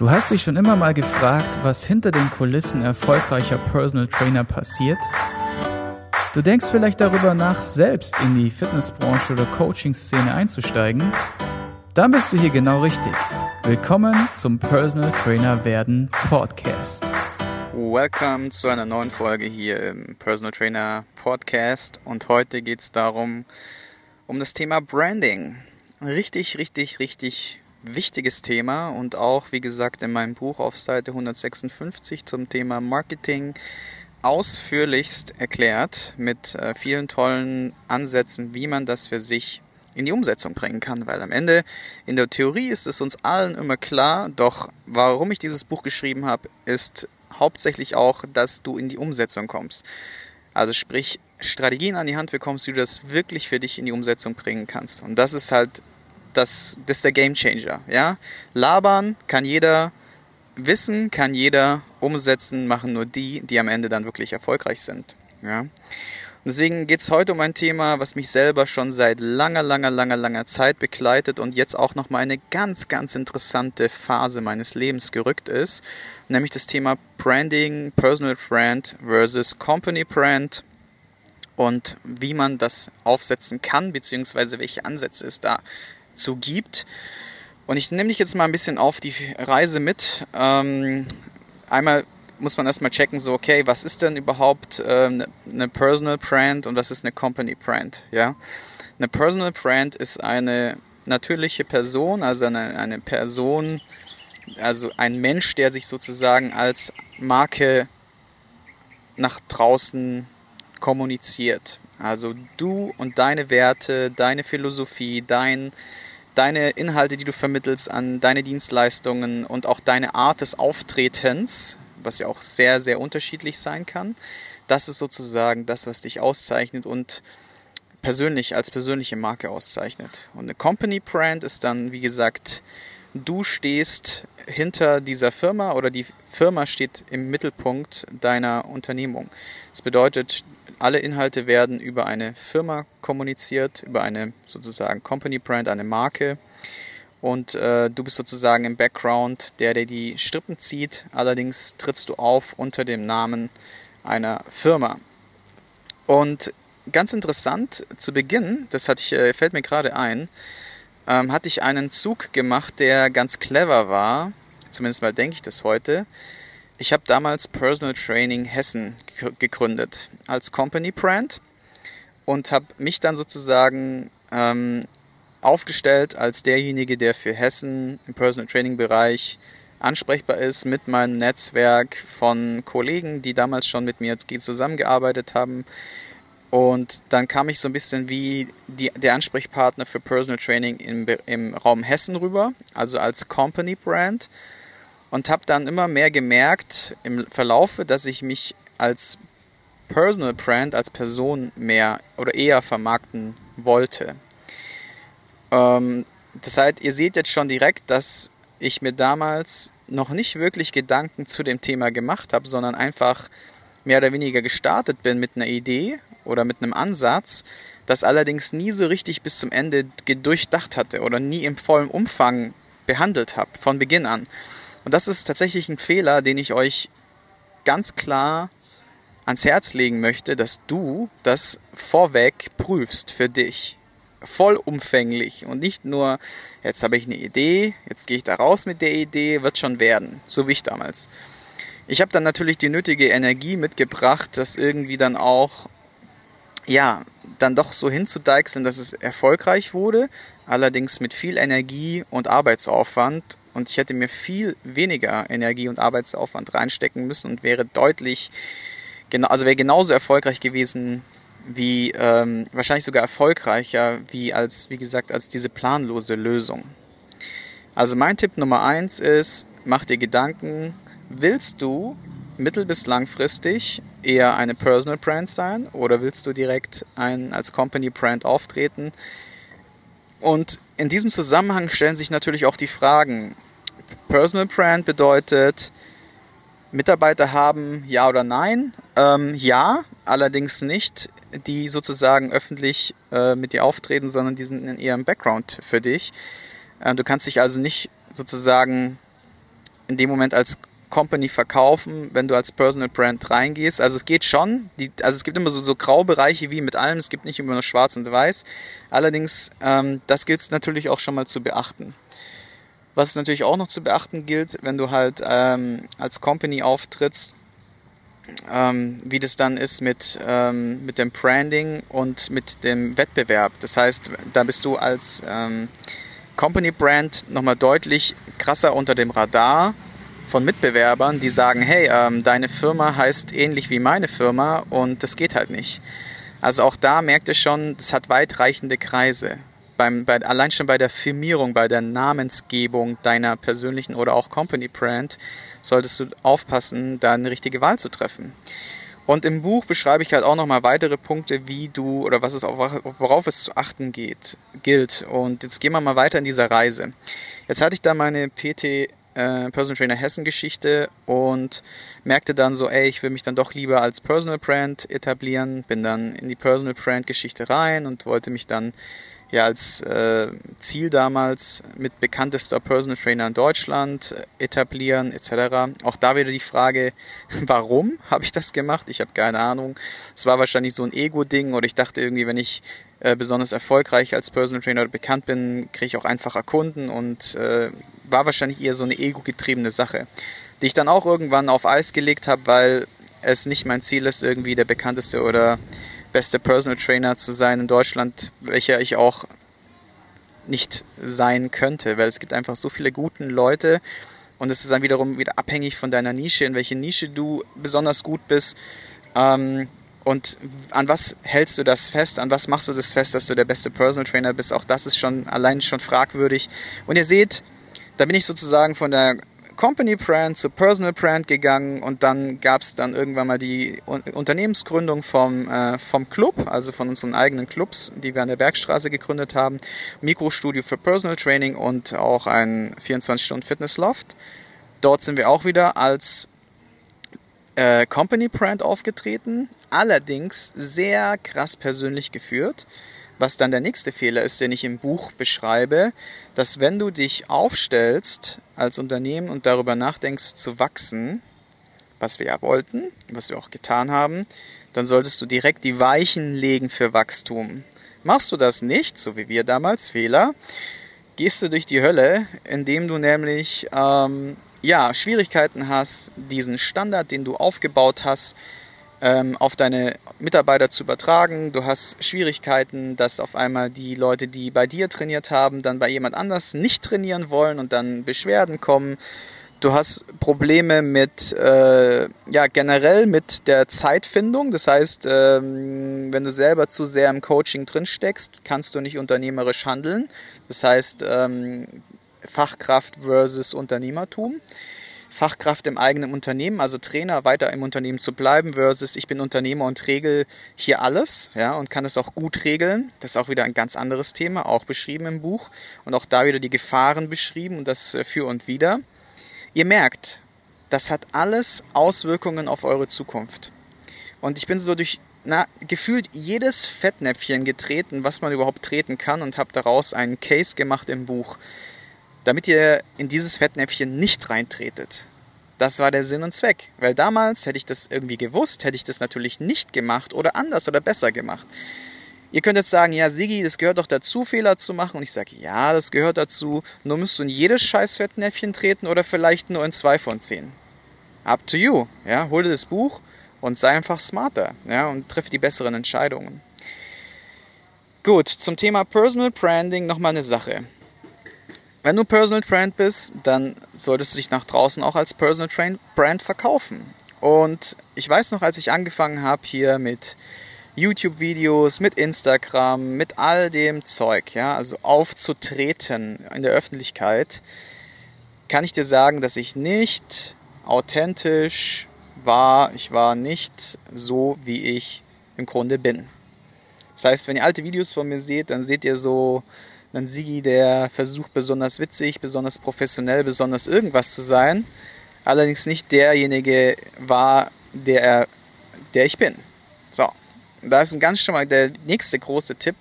Du hast dich schon immer mal gefragt, was hinter den Kulissen erfolgreicher Personal Trainer passiert? Du denkst vielleicht darüber nach, selbst in die Fitnessbranche oder Coaching-Szene einzusteigen? Dann bist du hier genau richtig. Willkommen zum Personal Trainer werden Podcast. Welcome zu einer neuen Folge hier im Personal Trainer Podcast und heute geht es darum, um das Thema Branding. Richtig, richtig, richtig wichtiges Thema und auch, wie gesagt, in meinem Buch auf Seite 156 zum Thema Marketing ausführlichst erklärt mit äh, vielen tollen Ansätzen, wie man das für sich in die Umsetzung bringen kann, weil am Ende in der Theorie ist es uns allen immer klar, doch warum ich dieses Buch geschrieben habe, ist hauptsächlich auch, dass du in die Umsetzung kommst. Also sprich, Strategien an die Hand bekommst, wie du das wirklich für dich in die Umsetzung bringen kannst. Und das ist halt das, das ist der Game Changer. Ja? Labern kann jeder, Wissen kann jeder, umsetzen machen nur die, die am Ende dann wirklich erfolgreich sind. Ja? deswegen geht es heute um ein Thema, was mich selber schon seit langer, langer, langer, langer Zeit begleitet und jetzt auch nochmal eine ganz, ganz interessante Phase meines Lebens gerückt ist, nämlich das Thema Branding, Personal Brand versus Company Brand und wie man das aufsetzen kann, beziehungsweise welche Ansätze es da zu gibt. Und ich nehme dich jetzt mal ein bisschen auf die Reise mit. Ähm, einmal muss man erstmal checken, so, okay, was ist denn überhaupt ähm, eine Personal Brand und was ist eine Company Brand? Ja? Eine Personal Brand ist eine natürliche Person, also eine, eine Person, also ein Mensch, der sich sozusagen als Marke nach draußen kommuniziert. Also du und deine Werte, deine Philosophie, dein, deine Inhalte, die du vermittelst an deine Dienstleistungen und auch deine Art des Auftretens, was ja auch sehr, sehr unterschiedlich sein kann, das ist sozusagen das, was dich auszeichnet und persönlich als persönliche Marke auszeichnet. Und eine Company Brand ist dann, wie gesagt, du stehst hinter dieser Firma oder die Firma steht im Mittelpunkt deiner Unternehmung. Das bedeutet, alle Inhalte werden über eine Firma kommuniziert, über eine sozusagen Company Brand, eine Marke. Und äh, du bist sozusagen im Background der, der die Strippen zieht. Allerdings trittst du auf unter dem Namen einer Firma. Und ganz interessant, zu Beginn, das hatte ich, äh, fällt mir gerade ein, ähm, hatte ich einen Zug gemacht, der ganz clever war. Zumindest mal denke ich das heute. Ich habe damals Personal Training Hessen gegründet als Company Brand und habe mich dann sozusagen ähm, aufgestellt als derjenige, der für Hessen im Personal Training Bereich ansprechbar ist mit meinem Netzwerk von Kollegen, die damals schon mit mir zusammengearbeitet haben. Und dann kam ich so ein bisschen wie die, der Ansprechpartner für Personal Training im, im Raum Hessen rüber, also als Company Brand und habe dann immer mehr gemerkt im Verlaufe, dass ich mich als Personal Brand, als Person mehr oder eher vermarkten wollte. Ähm, das heißt, ihr seht jetzt schon direkt, dass ich mir damals noch nicht wirklich Gedanken zu dem Thema gemacht habe, sondern einfach mehr oder weniger gestartet bin mit einer Idee oder mit einem Ansatz, das allerdings nie so richtig bis zum Ende durchdacht hatte oder nie im vollen Umfang behandelt habe, von Beginn an. Und das ist tatsächlich ein Fehler, den ich euch ganz klar ans Herz legen möchte, dass du das vorweg prüfst für dich. Vollumfänglich und nicht nur, jetzt habe ich eine Idee, jetzt gehe ich da raus mit der Idee, wird schon werden. So wie ich damals. Ich habe dann natürlich die nötige Energie mitgebracht, das irgendwie dann auch, ja, dann doch so hinzudeichseln, dass es erfolgreich wurde, allerdings mit viel Energie und Arbeitsaufwand und ich hätte mir viel weniger Energie und Arbeitsaufwand reinstecken müssen und wäre deutlich, also wäre genauso erfolgreich gewesen wie ähm, wahrscheinlich sogar erfolgreicher wie als wie gesagt als diese planlose Lösung. Also mein Tipp Nummer eins ist, mach dir Gedanken, willst du mittel- bis langfristig eher eine Personal Brand sein oder willst du direkt ein, als Company Brand auftreten? Und in diesem Zusammenhang stellen sich natürlich auch die Fragen. Personal Brand bedeutet, Mitarbeiter haben ja oder nein? Ähm, ja, allerdings nicht, die sozusagen öffentlich äh, mit dir auftreten, sondern die sind in ihrem Background für dich. Äh, du kannst dich also nicht sozusagen in dem Moment als Company verkaufen, wenn du als Personal Brand reingehst. Also es geht schon. Die, also es gibt immer so, so Graubereiche wie mit allem. Es gibt nicht immer nur Schwarz und Weiß. Allerdings, ähm, das gilt es natürlich auch schon mal zu beachten. Was natürlich auch noch zu beachten gilt, wenn du halt ähm, als Company auftrittst, ähm, wie das dann ist mit, ähm, mit dem Branding und mit dem Wettbewerb. Das heißt, da bist du als ähm, Company Brand nochmal deutlich krasser unter dem Radar von Mitbewerbern, die sagen, hey, ähm, deine Firma heißt ähnlich wie meine Firma und das geht halt nicht. Also auch da merkt ihr schon, das hat weitreichende Kreise. Beim, bei, allein schon bei der Firmierung, bei der Namensgebung deiner persönlichen oder auch Company Brand solltest du aufpassen, da eine richtige Wahl zu treffen. Und im Buch beschreibe ich halt auch nochmal weitere Punkte, wie du oder was es auf, worauf es zu achten geht, gilt. Und jetzt gehen wir mal weiter in dieser Reise. Jetzt hatte ich da meine PT äh, Personal Trainer Hessen Geschichte und merkte dann so, ey, ich will mich dann doch lieber als Personal Brand etablieren, bin dann in die Personal Brand Geschichte rein und wollte mich dann ja als äh, Ziel damals mit bekanntester Personal Trainer in Deutschland etablieren etc. Auch da wieder die Frage, warum habe ich das gemacht? Ich habe keine Ahnung. Es war wahrscheinlich so ein Ego-Ding oder ich dachte irgendwie, wenn ich äh, besonders erfolgreich als Personal Trainer bekannt bin, kriege ich auch einfacher Kunden und äh, war wahrscheinlich eher so eine ego-getriebene Sache, die ich dann auch irgendwann auf Eis gelegt habe, weil es nicht mein Ziel ist, irgendwie der bekannteste oder beste Personal Trainer zu sein in Deutschland, welcher ich auch nicht sein könnte, weil es gibt einfach so viele guten Leute und es ist dann wiederum wieder abhängig von deiner Nische, in welche Nische du besonders gut bist. Ähm, und an was hältst du das fest? An was machst du das fest, dass du der beste Personal Trainer bist? Auch das ist schon allein schon fragwürdig. Und ihr seht, da bin ich sozusagen von der Company Brand zu Personal Brand gegangen und dann gab es dann irgendwann mal die Unternehmensgründung vom, äh, vom Club, also von unseren eigenen Clubs, die wir an der Bergstraße gegründet haben. Mikrostudio für Personal Training und auch ein 24-Stunden-Fitness-Loft. Dort sind wir auch wieder als äh, Company Brand aufgetreten, allerdings sehr krass persönlich geführt. Was dann der nächste Fehler ist, den ich im Buch beschreibe, dass wenn du dich aufstellst als Unternehmen und darüber nachdenkst zu wachsen, was wir ja wollten, was wir auch getan haben, dann solltest du direkt die Weichen legen für Wachstum. Machst du das nicht, so wie wir damals, Fehler, gehst du durch die Hölle, indem du nämlich ähm, ja, Schwierigkeiten hast, diesen Standard, den du aufgebaut hast, ähm, auf deine Mitarbeiter zu übertragen. Du hast Schwierigkeiten, dass auf einmal die Leute, die bei dir trainiert haben, dann bei jemand anders nicht trainieren wollen und dann Beschwerden kommen. Du hast Probleme mit, äh, ja, generell mit der Zeitfindung. Das heißt, ähm, wenn du selber zu sehr im Coaching drin steckst, kannst du nicht unternehmerisch handeln. Das heißt, ähm, Fachkraft versus Unternehmertum. Fachkraft im eigenen Unternehmen, also Trainer weiter im Unternehmen zu bleiben, versus ich bin Unternehmer und regel hier alles, ja, und kann es auch gut regeln. Das ist auch wieder ein ganz anderes Thema, auch beschrieben im Buch und auch da wieder die Gefahren beschrieben und das äh, für und wieder. Ihr merkt, das hat alles Auswirkungen auf eure Zukunft. Und ich bin so durch na, gefühlt jedes Fettnäpfchen getreten, was man überhaupt treten kann und habe daraus einen Case gemacht im Buch damit ihr in dieses Fettnäpfchen nicht reintretet. Das war der Sinn und Zweck. Weil damals hätte ich das irgendwie gewusst, hätte ich das natürlich nicht gemacht oder anders oder besser gemacht. Ihr könnt jetzt sagen, ja, Sigi, das gehört doch dazu, Fehler zu machen. Und ich sage, ja, das gehört dazu. Nur musst du in jedes scheiß Fettnäpfchen treten oder vielleicht nur in zwei von zehn. Up to you. Ja, hol dir das Buch und sei einfach smarter. Ja, und triff die besseren Entscheidungen. Gut, zum Thema Personal Branding nochmal eine Sache. Wenn du Personal Brand bist, dann solltest du dich nach draußen auch als Personal Brand verkaufen. Und ich weiß noch, als ich angefangen habe hier mit YouTube-Videos, mit Instagram, mit all dem Zeug, ja, also aufzutreten in der Öffentlichkeit, kann ich dir sagen, dass ich nicht authentisch war. Ich war nicht so, wie ich im Grunde bin. Das heißt, wenn ihr alte Videos von mir seht, dann seht ihr so ein Sigi, der versucht besonders witzig, besonders professionell, besonders irgendwas zu sein, allerdings nicht derjenige war, der, er, der ich bin. So, da ist ein ganz schon mal der nächste große Tipp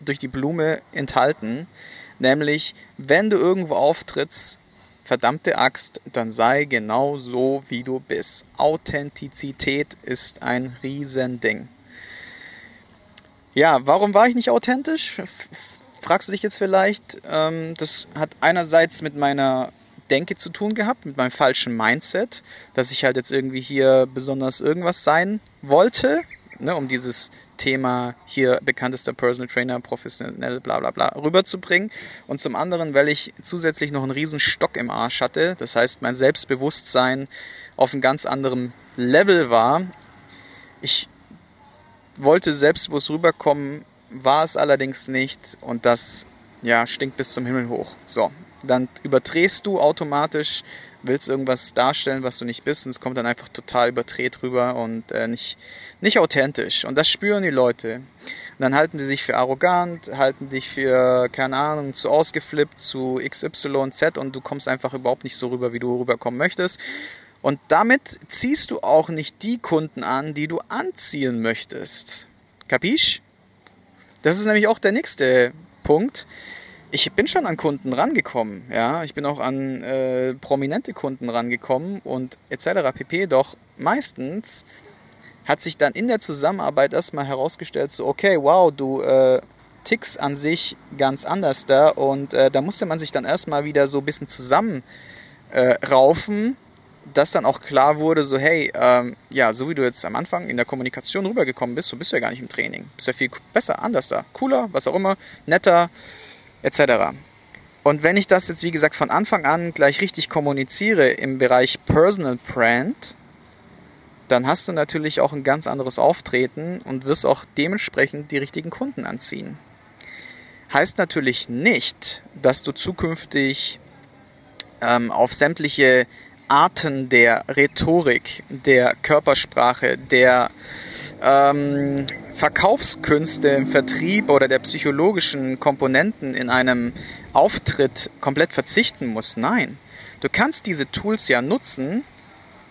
durch die Blume enthalten, nämlich wenn du irgendwo auftrittst, verdammte Axt, dann sei genau so, wie du bist. Authentizität ist ein Riesending. Ja, warum war ich nicht authentisch? Fragst du dich jetzt vielleicht. Ähm, das hat einerseits mit meiner Denke zu tun gehabt, mit meinem falschen Mindset, dass ich halt jetzt irgendwie hier besonders irgendwas sein wollte, ne, um dieses Thema hier bekanntester Personal Trainer, professionell, bla bla bla rüberzubringen. Und zum anderen, weil ich zusätzlich noch einen riesen Stock im Arsch hatte. Das heißt, mein Selbstbewusstsein auf einem ganz anderen Level war. Ich wollte selbstbewusst rüberkommen, war es allerdings nicht. Und das, ja, stinkt bis zum Himmel hoch. So, dann überdrehst du automatisch, willst irgendwas darstellen, was du nicht bist, und es kommt dann einfach total überdreht rüber und äh, nicht, nicht authentisch. Und das spüren die Leute. Und dann halten die sich für arrogant, halten dich für, keine Ahnung, zu ausgeflippt, zu XYZ und du kommst einfach überhaupt nicht so rüber, wie du rüberkommen möchtest. Und damit ziehst du auch nicht die Kunden an, die du anziehen möchtest. Kapisch? Das ist nämlich auch der nächste Punkt ich bin schon an Kunden rangekommen, ja, ich bin auch an äh, prominente Kunden rangekommen und etc. pp. Doch meistens hat sich dann in der Zusammenarbeit erstmal herausgestellt, so okay, wow, du äh, tickst an sich ganz anders da und äh, da musste man sich dann erstmal wieder so ein bisschen zusammenraufen, äh, dass dann auch klar wurde, so hey, ähm, ja, so wie du jetzt am Anfang in der Kommunikation rübergekommen bist, so bist du ja gar nicht im Training, bist ja viel besser, anders da, cooler, was auch immer, netter, etc. Und wenn ich das jetzt, wie gesagt, von Anfang an gleich richtig kommuniziere im Bereich Personal Brand, dann hast du natürlich auch ein ganz anderes Auftreten und wirst auch dementsprechend die richtigen Kunden anziehen. Heißt natürlich nicht, dass du zukünftig ähm, auf sämtliche Arten der Rhetorik, der Körpersprache, der ähm, Verkaufskünste im Vertrieb oder der psychologischen Komponenten in einem Auftritt komplett verzichten muss. Nein, du kannst diese Tools ja nutzen,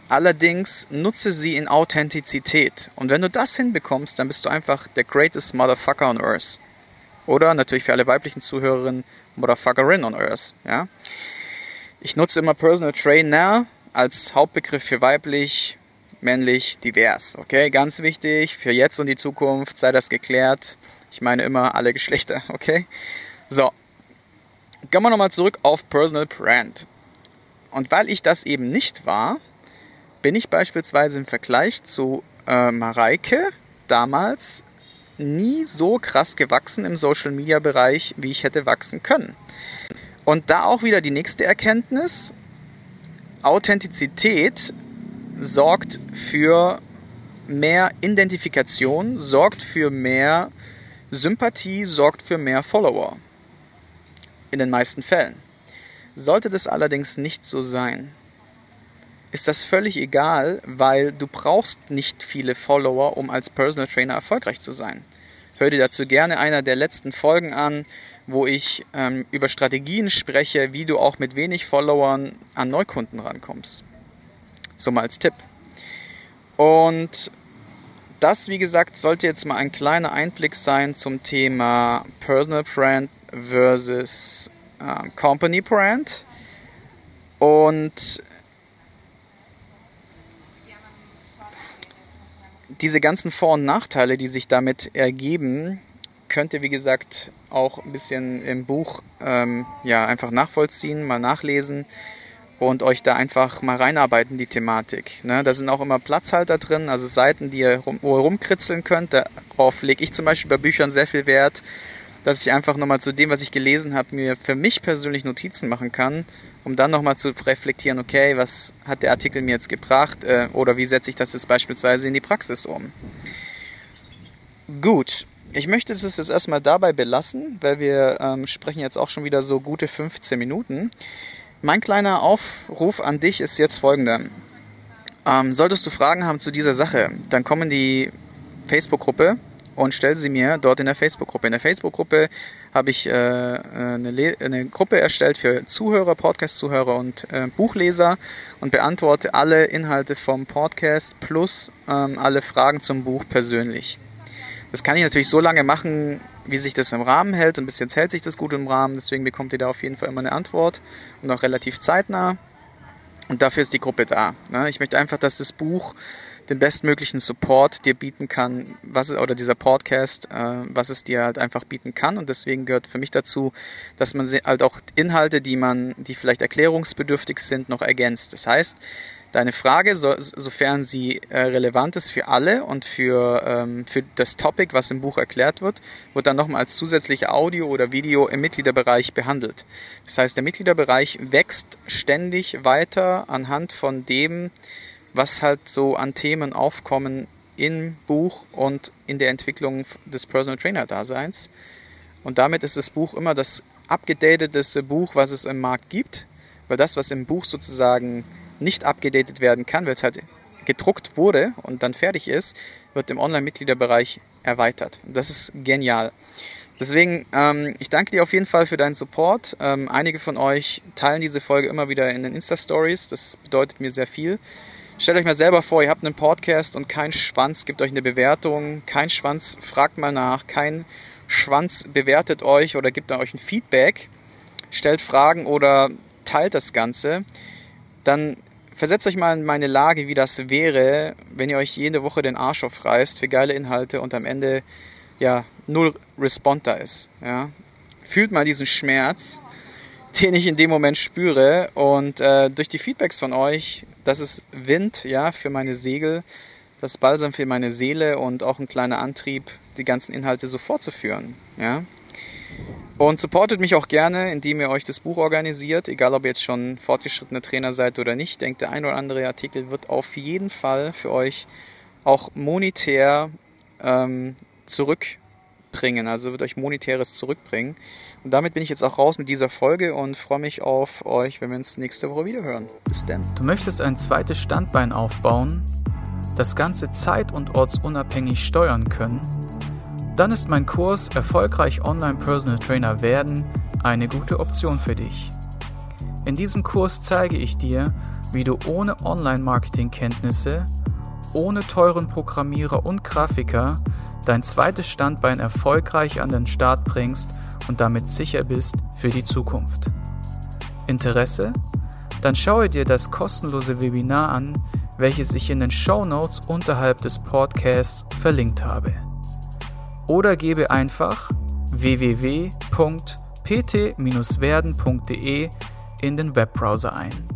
allerdings nutze sie in Authentizität. Und wenn du das hinbekommst, dann bist du einfach der greatest Motherfucker on Earth. Oder natürlich für alle weiblichen Zuhörerinnen Motherfuckerin on Earth. Ja? Ich nutze immer Personal Trainer als Hauptbegriff für weiblich, männlich, divers. Okay, ganz wichtig für jetzt und die Zukunft sei das geklärt. Ich meine immer alle Geschlechter. Okay, so. Gehen wir nochmal zurück auf Personal Brand. Und weil ich das eben nicht war, bin ich beispielsweise im Vergleich zu äh, Mareike damals nie so krass gewachsen im Social Media Bereich, wie ich hätte wachsen können. Und da auch wieder die nächste Erkenntnis. Authentizität sorgt für mehr Identifikation, sorgt für mehr Sympathie, sorgt für mehr Follower. In den meisten Fällen. Sollte das allerdings nicht so sein, ist das völlig egal, weil du brauchst nicht viele Follower, um als Personal Trainer erfolgreich zu sein. Hör dir dazu gerne einer der letzten Folgen an, wo ich ähm, über Strategien spreche, wie du auch mit wenig Followern an Neukunden rankommst. So mal als Tipp. Und das, wie gesagt, sollte jetzt mal ein kleiner Einblick sein zum Thema Personal Brand versus äh, Company Brand. Und diese ganzen Vor- und Nachteile, die sich damit ergeben, könnt ihr, wie gesagt, auch ein bisschen im Buch ähm, ja, einfach nachvollziehen, mal nachlesen und euch da einfach mal reinarbeiten, die Thematik. Ne? Da sind auch immer Platzhalter drin, also Seiten, die ihr rum, rumkritzeln könnt. Darauf lege ich zum Beispiel bei Büchern sehr viel Wert, dass ich einfach nochmal zu dem, was ich gelesen habe, mir für mich persönlich Notizen machen kann, um dann nochmal zu reflektieren, okay, was hat der Artikel mir jetzt gebracht äh, oder wie setze ich das jetzt beispielsweise in die Praxis um. Gut, ich möchte es jetzt erstmal dabei belassen, weil wir ähm, sprechen jetzt auch schon wieder so gute 15 Minuten. Mein kleiner Aufruf an dich ist jetzt folgender. Ähm, solltest du Fragen haben zu dieser Sache, dann komm in die Facebook-Gruppe und stell sie mir dort in der Facebook-Gruppe. In der Facebook-Gruppe habe ich äh, eine, eine, Gruppe erstellt für Zuhörer, Podcast-Zuhörer und äh, Buchleser und beantworte alle Inhalte vom Podcast plus ähm, alle Fragen zum Buch persönlich. Das kann ich natürlich so lange machen, wie sich das im Rahmen hält. Und bis jetzt hält sich das gut im Rahmen, deswegen bekommt ihr da auf jeden Fall immer eine Antwort und auch relativ zeitnah. Und dafür ist die Gruppe da. Ne? Ich möchte einfach, dass das Buch den bestmöglichen Support dir bieten kann, was oder dieser Podcast, äh, was es dir halt einfach bieten kann. Und deswegen gehört für mich dazu, dass man halt auch Inhalte, die man, die vielleicht erklärungsbedürftig sind, noch ergänzt. Das heißt, deine Frage, so, sofern sie äh, relevant ist für alle und für, ähm, für das Topic, was im Buch erklärt wird, wird dann nochmal als zusätzliche Audio oder Video im Mitgliederbereich behandelt. Das heißt, der Mitgliederbereich wächst ständig weiter anhand von dem, was halt so an Themen aufkommen im Buch und in der Entwicklung des Personal Trainer Daseins. Und damit ist das Buch immer das abgedatete Buch, was es im Markt gibt, weil das, was im Buch sozusagen nicht abgedatet werden kann, weil es halt gedruckt wurde und dann fertig ist, wird im Online-Mitgliederbereich erweitert. Das ist genial. Deswegen, ähm, ich danke dir auf jeden Fall für deinen Support. Ähm, einige von euch teilen diese Folge immer wieder in den Insta-Stories. Das bedeutet mir sehr viel. Stellt euch mal selber vor, ihr habt einen Podcast und kein Schwanz gibt euch eine Bewertung, kein Schwanz fragt mal nach, kein Schwanz bewertet euch oder gibt euch ein Feedback, stellt Fragen oder teilt das Ganze. Dann Versetzt euch mal in meine Lage, wie das wäre, wenn ihr euch jede Woche den Arsch aufreißt für geile Inhalte und am Ende ja null Respond da ist. Ja. Fühlt mal diesen Schmerz, den ich in dem Moment spüre und äh, durch die Feedbacks von euch, das ist Wind, ja, für meine Segel, das ist Balsam für meine Seele und auch ein kleiner Antrieb, die ganzen Inhalte so fortzuführen. Ja. Und supportet mich auch gerne, indem ihr euch das Buch organisiert, egal ob ihr jetzt schon fortgeschrittener Trainer seid oder nicht. Denkt, der ein oder andere Artikel wird auf jeden Fall für euch auch monetär ähm, zurückbringen, also wird euch monetäres zurückbringen. Und damit bin ich jetzt auch raus mit dieser Folge und freue mich auf euch, wenn wir uns nächste Woche wieder hören. Bis dann. Du möchtest ein zweites Standbein aufbauen, das Ganze zeit- und ortsunabhängig steuern können? dann ist mein Kurs Erfolgreich Online Personal Trainer werden eine gute Option für dich. In diesem Kurs zeige ich dir, wie du ohne Online-Marketing-Kenntnisse, ohne teuren Programmierer und Grafiker dein zweites Standbein erfolgreich an den Start bringst und damit sicher bist für die Zukunft. Interesse? Dann schaue dir das kostenlose Webinar an, welches ich in den Show Notes unterhalb des Podcasts verlinkt habe oder gebe einfach www.pt-werden.de in den Webbrowser ein.